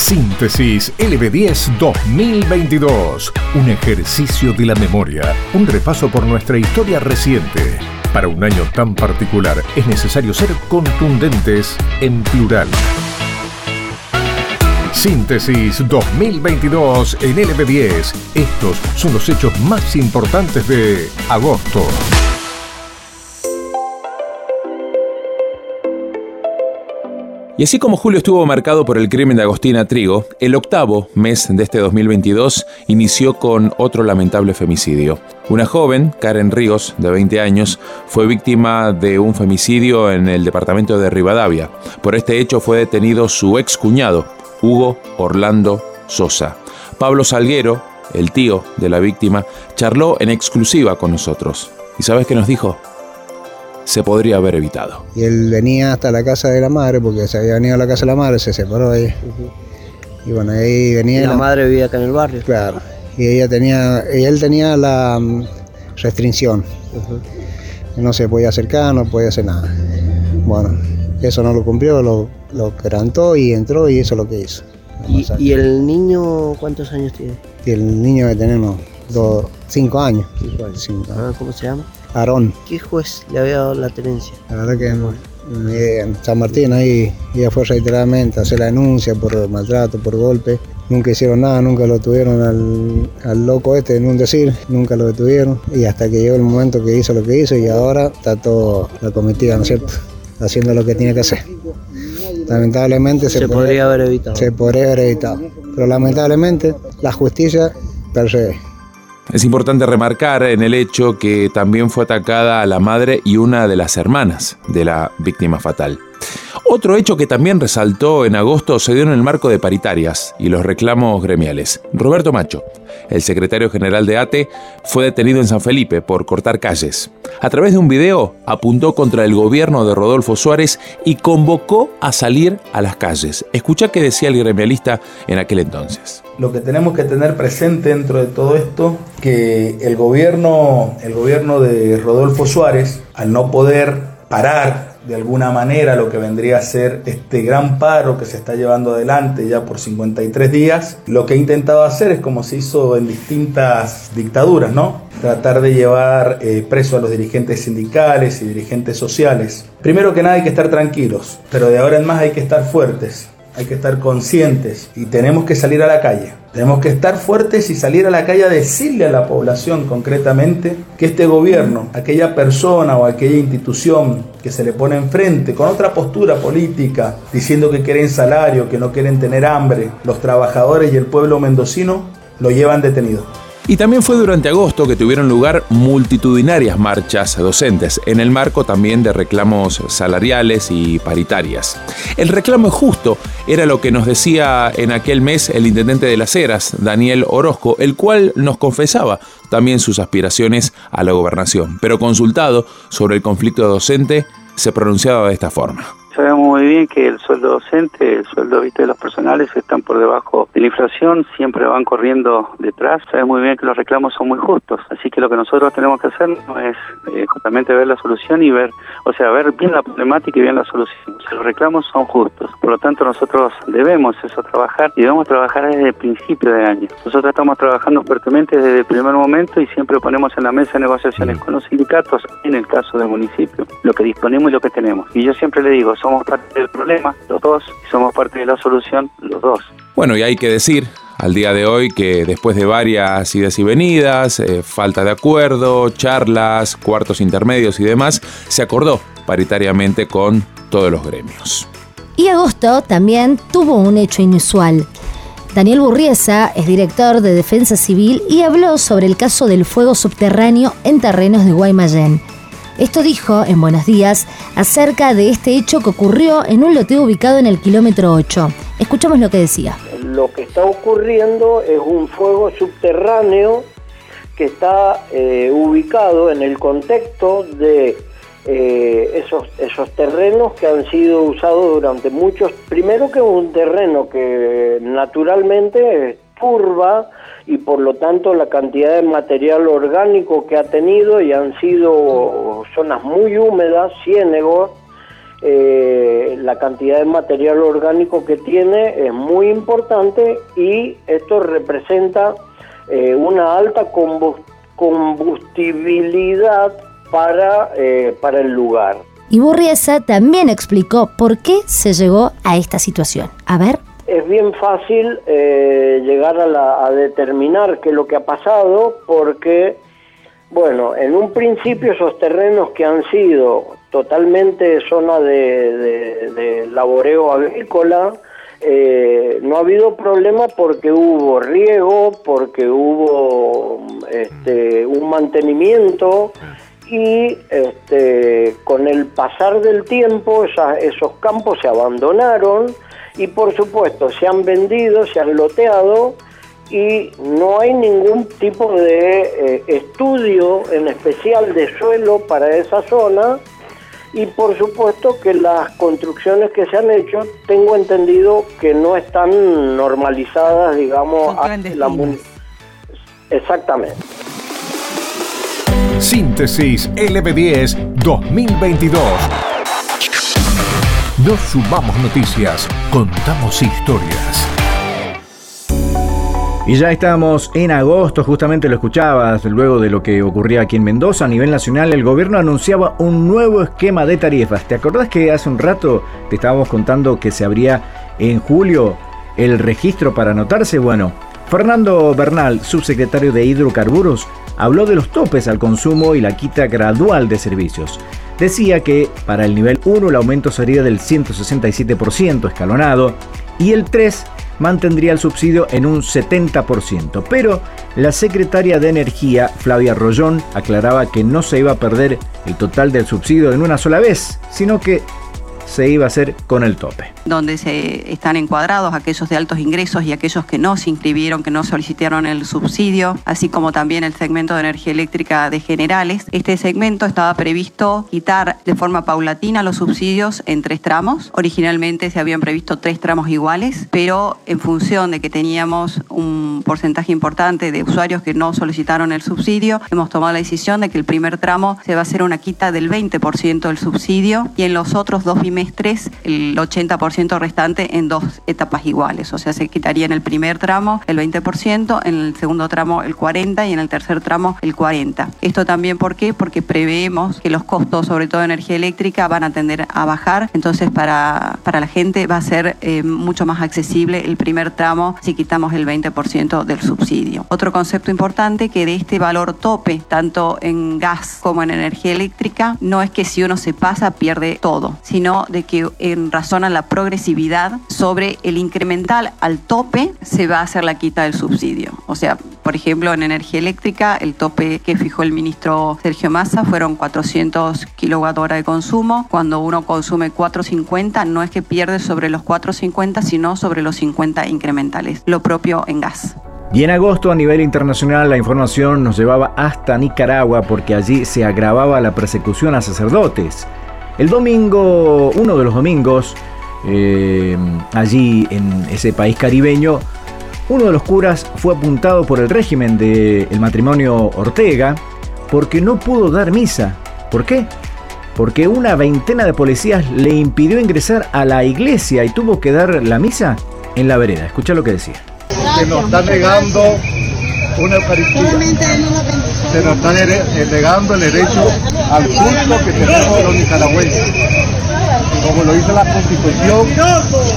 Síntesis LB10 2022. Un ejercicio de la memoria. Un repaso por nuestra historia reciente. Para un año tan particular es necesario ser contundentes en plural. Síntesis 2022 en LB10. Estos son los hechos más importantes de agosto. Y así como julio estuvo marcado por el crimen de Agostina Trigo, el octavo mes de este 2022 inició con otro lamentable femicidio. Una joven, Karen Ríos, de 20 años, fue víctima de un femicidio en el departamento de Rivadavia. Por este hecho fue detenido su ex cuñado, Hugo Orlando Sosa. Pablo Salguero, el tío de la víctima, charló en exclusiva con nosotros. ¿Y sabes qué nos dijo? Se podría haber evitado. Y él venía hasta la casa de la madre, porque se había venido a la casa de la madre, se separó ahí. Y bueno, ahí venía... ¿Y la, madre vivía acá en el barrio? Claro. Y ella tenía, y él tenía la mm, restricción. No se podía acercar, no podía hacer nada. Bueno, eso no lo cumplió, lo, lo quebrantó y entró y eso es lo que hizo. ¿Y, el niño cuántos años tiene? Y el niño que tenemos dos, cinco años. Ah, ¿Cómo se llama? Aarón. ¿Qué juez le había dado la tenencia? La verdad que eh, en San Martín ahí ella fue reiteradamente a hacer la denuncia por maltrato, por golpe. Nunca hicieron nada, nunca lo tuvieron al, loco este en un decir, nunca lo detuvieron. Y hasta que llegó el momento que hizo lo que hizo y ahora está todo la cometida, ¿no es cierto? Haciendo lo que tiene que hacer. Lamentablemente se, podría haber evitado. Se podría haber evitado. Pero lamentablemente la justicia persigue. Es importante remarcar en el hecho que también fue atacada a la madre y una de las hermanas de la víctima fatal. Otro hecho que también resaltó en agosto se dio en el marco de paritarias y los reclamos gremiales. Roberto Macho, el secretario general de ATE, fue detenido en San Felipe por cortar calles. A través de un video apuntó contra el gobierno de Rodolfo Suárez y convocó a salir a las calles. Escucha qué decía el gremialista en aquel entonces. Lo que tenemos que tener presente dentro de todo esto, que el gobierno, el gobierno de Rodolfo Suárez, al no poder parar de alguna manera lo que vendría a ser este gran paro que se está llevando adelante ya por 53 días, lo que ha intentado hacer es como se hizo en distintas dictaduras, ¿no? Tratar de llevar eh, preso a los dirigentes sindicales y dirigentes sociales. Primero que nada hay que estar tranquilos, pero de ahora en más hay que estar fuertes hay que estar conscientes y tenemos que salir a la calle. Tenemos que estar fuertes y salir a la calle a decirle a la población concretamente que este gobierno, aquella persona o aquella institución que se le pone enfrente con otra postura política, diciendo que quieren salario, que no quieren tener hambre, los trabajadores y el pueblo mendocino lo llevan detenido. Y también fue durante agosto que tuvieron lugar multitudinarias marchas docentes, en el marco también de reclamos salariales y paritarias. El reclamo justo era lo que nos decía en aquel mes el intendente de las Heras, Daniel Orozco, el cual nos confesaba también sus aspiraciones a la gobernación, pero consultado sobre el conflicto docente, se pronunciaba de esta forma. Sabemos muy bien que el sueldo docente, el sueldo de los personales están por debajo de la inflación, siempre van corriendo detrás. Sabemos muy bien que los reclamos son muy justos, así que lo que nosotros tenemos que hacer es eh, justamente ver la solución y ver, o sea, ver bien la problemática y bien la solución. los reclamos son justos, por lo tanto nosotros debemos eso trabajar y debemos trabajar desde el principio de año. Nosotros estamos trabajando fuertemente desde el primer momento y siempre ponemos en la mesa negociaciones con los sindicatos, en el caso del municipio, lo que disponemos y lo que tenemos. Y yo siempre le digo, somos parte del problema, los dos, y somos parte de la solución, los dos. Bueno, y hay que decir al día de hoy que después de varias idas y venidas, eh, falta de acuerdo, charlas, cuartos intermedios y demás, se acordó paritariamente con todos los gremios. Y agosto también tuvo un hecho inusual. Daniel Burriesa es director de Defensa Civil y habló sobre el caso del fuego subterráneo en terrenos de Guaymallén. Esto dijo en Buenos Días acerca de este hecho que ocurrió en un loteo ubicado en el kilómetro 8. Escuchamos lo que decía. Lo que está ocurriendo es un fuego subterráneo que está eh, ubicado en el contexto de eh, esos, esos terrenos que han sido usados durante muchos, primero que es un terreno que naturalmente turba y por lo tanto la cantidad de material orgánico que ha tenido y han sido zonas muy húmedas, ciénegos, eh, la cantidad de material orgánico que tiene es muy importante y esto representa eh, una alta combustibilidad para, eh, para el lugar. Y Burriesa también explicó por qué se llegó a esta situación. A ver. Es bien fácil llegar a, a determinar qué es lo que ha pasado porque bueno, en un principio esos terrenos que han sido totalmente zona de, laboreo agrícola, eh, no ha habido problema porque hubo riego, porque hubo este, un mantenimiento y este, con el pasar del tiempo esos campos se abandonaron y por supuesto se han vendido, se han loteado y no hay ningún tipo de eh, estudio en especial de suelo para esa zona. Y por supuesto que las construcciones que se han hecho tengo entendido que no están normalizadas digamos a la exactamente. Síntesis LB10 2022 Nos sumamos noticias, contamos historias. Y ya estamos en agosto, justamente lo escuchabas, luego de lo que ocurría aquí en Mendoza, a nivel nacional el gobierno anunciaba un nuevo esquema de tarifas. ¿Te acordás que hace un rato te estábamos contando que se abría en julio el registro para anotarse? Bueno, Fernando Bernal, subsecretario de Hidrocarburos, habló de los topes al consumo y la quita gradual de servicios. Decía que para el nivel 1 el aumento sería del 167% escalonado y el 3 mantendría el subsidio en un 70%. Pero la secretaria de Energía, Flavia Rollón, aclaraba que no se iba a perder el total del subsidio en una sola vez, sino que se iba a hacer con el tope. Donde se están encuadrados aquellos de altos ingresos y aquellos que no se inscribieron, que no solicitaron el subsidio, así como también el segmento de energía eléctrica de generales. Este segmento estaba previsto quitar de forma paulatina los subsidios en tres tramos. Originalmente se habían previsto tres tramos iguales, pero en función de que teníamos un porcentaje importante de usuarios que no solicitaron el subsidio, hemos tomado la decisión de que el primer tramo se va a hacer una quita del 20% del subsidio y en los otros dos el 80% restante en dos etapas iguales. O sea, se quitaría en el primer tramo el 20%, en el segundo tramo el 40% y en el tercer tramo el 40%. Esto también, ¿por qué? Porque preveemos que los costos, sobre todo de energía eléctrica, van a tender a bajar. Entonces, para, para la gente va a ser eh, mucho más accesible el primer tramo si quitamos el 20% del subsidio. Otro concepto importante que de este valor tope, tanto en gas como en energía eléctrica, no es que si uno se pasa pierde todo, sino de que en razón a la progresividad sobre el incremental al tope se va a hacer la quita del subsidio. O sea, por ejemplo, en energía eléctrica, el tope que fijó el ministro Sergio Massa fueron 400 kilowatt hora de consumo. Cuando uno consume 450, no es que pierde sobre los 450, sino sobre los 50 incrementales. Lo propio en gas. Y en agosto a nivel internacional la información nos llevaba hasta Nicaragua porque allí se agravaba la persecución a sacerdotes. El domingo, uno de los domingos, eh, allí en ese país caribeño, uno de los curas fue apuntado por el régimen del matrimonio Ortega porque no pudo dar misa. ¿Por qué? Porque una veintena de policías le impidió ingresar a la iglesia y tuvo que dar la misa en la vereda. Escucha lo que decía. Se nos está negando una Eucaristía. Se nos está negando el derecho al culto que tenemos los nicaragüenses. Como lo dice la Constitución,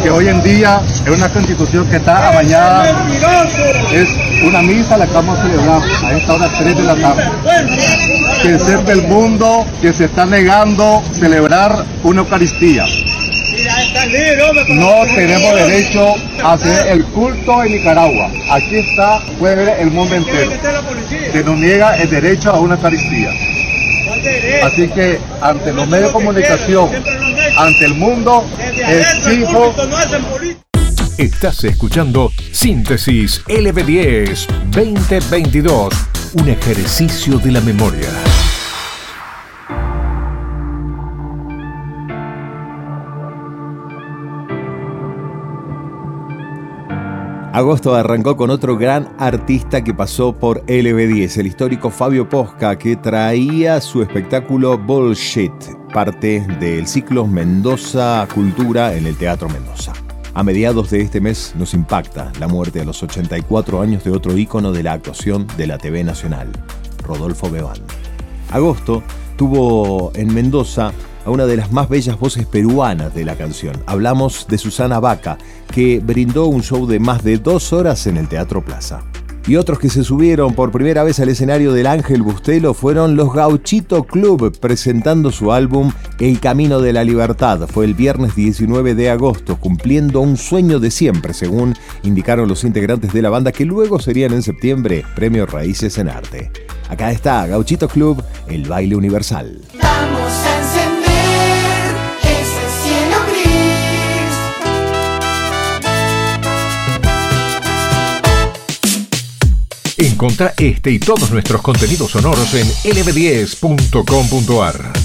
que hoy en día es una Constitución que está amañada, es una misa la que vamos a celebrar a esta hora 3 de la tarde. Que ser del mundo que se está negando celebrar una Eucaristía. No tenemos derecho a hacer el culto en Nicaragua. Aquí está, puede ver el mundo entero. Se nos niega el derecho a una Eucaristía. Así que ante los medios de comunicación, ante el mundo, fijo. Estás escuchando Síntesis LB10 2022, un ejercicio de la memoria. Agosto arrancó con otro gran artista que pasó por LB10, el histórico Fabio Posca, que traía su espectáculo Bullshit, parte del ciclo Mendoza Cultura en el Teatro Mendoza. A mediados de este mes nos impacta la muerte a los 84 años de otro ícono de la actuación de la TV Nacional, Rodolfo Bebán. Agosto tuvo en Mendoza a una de las más bellas voces peruanas de la canción. Hablamos de Susana Vaca, que brindó un show de más de dos horas en el Teatro Plaza. Y otros que se subieron por primera vez al escenario del Ángel Bustelo fueron los Gauchito Club presentando su álbum El Camino de la Libertad. Fue el viernes 19 de agosto, cumpliendo un sueño de siempre, según indicaron los integrantes de la banda que luego serían en septiembre Premios Raíces en Arte. Acá está Gauchito Club, el baile universal. Encontrá este y todos nuestros contenidos sonoros en lb10.com.ar.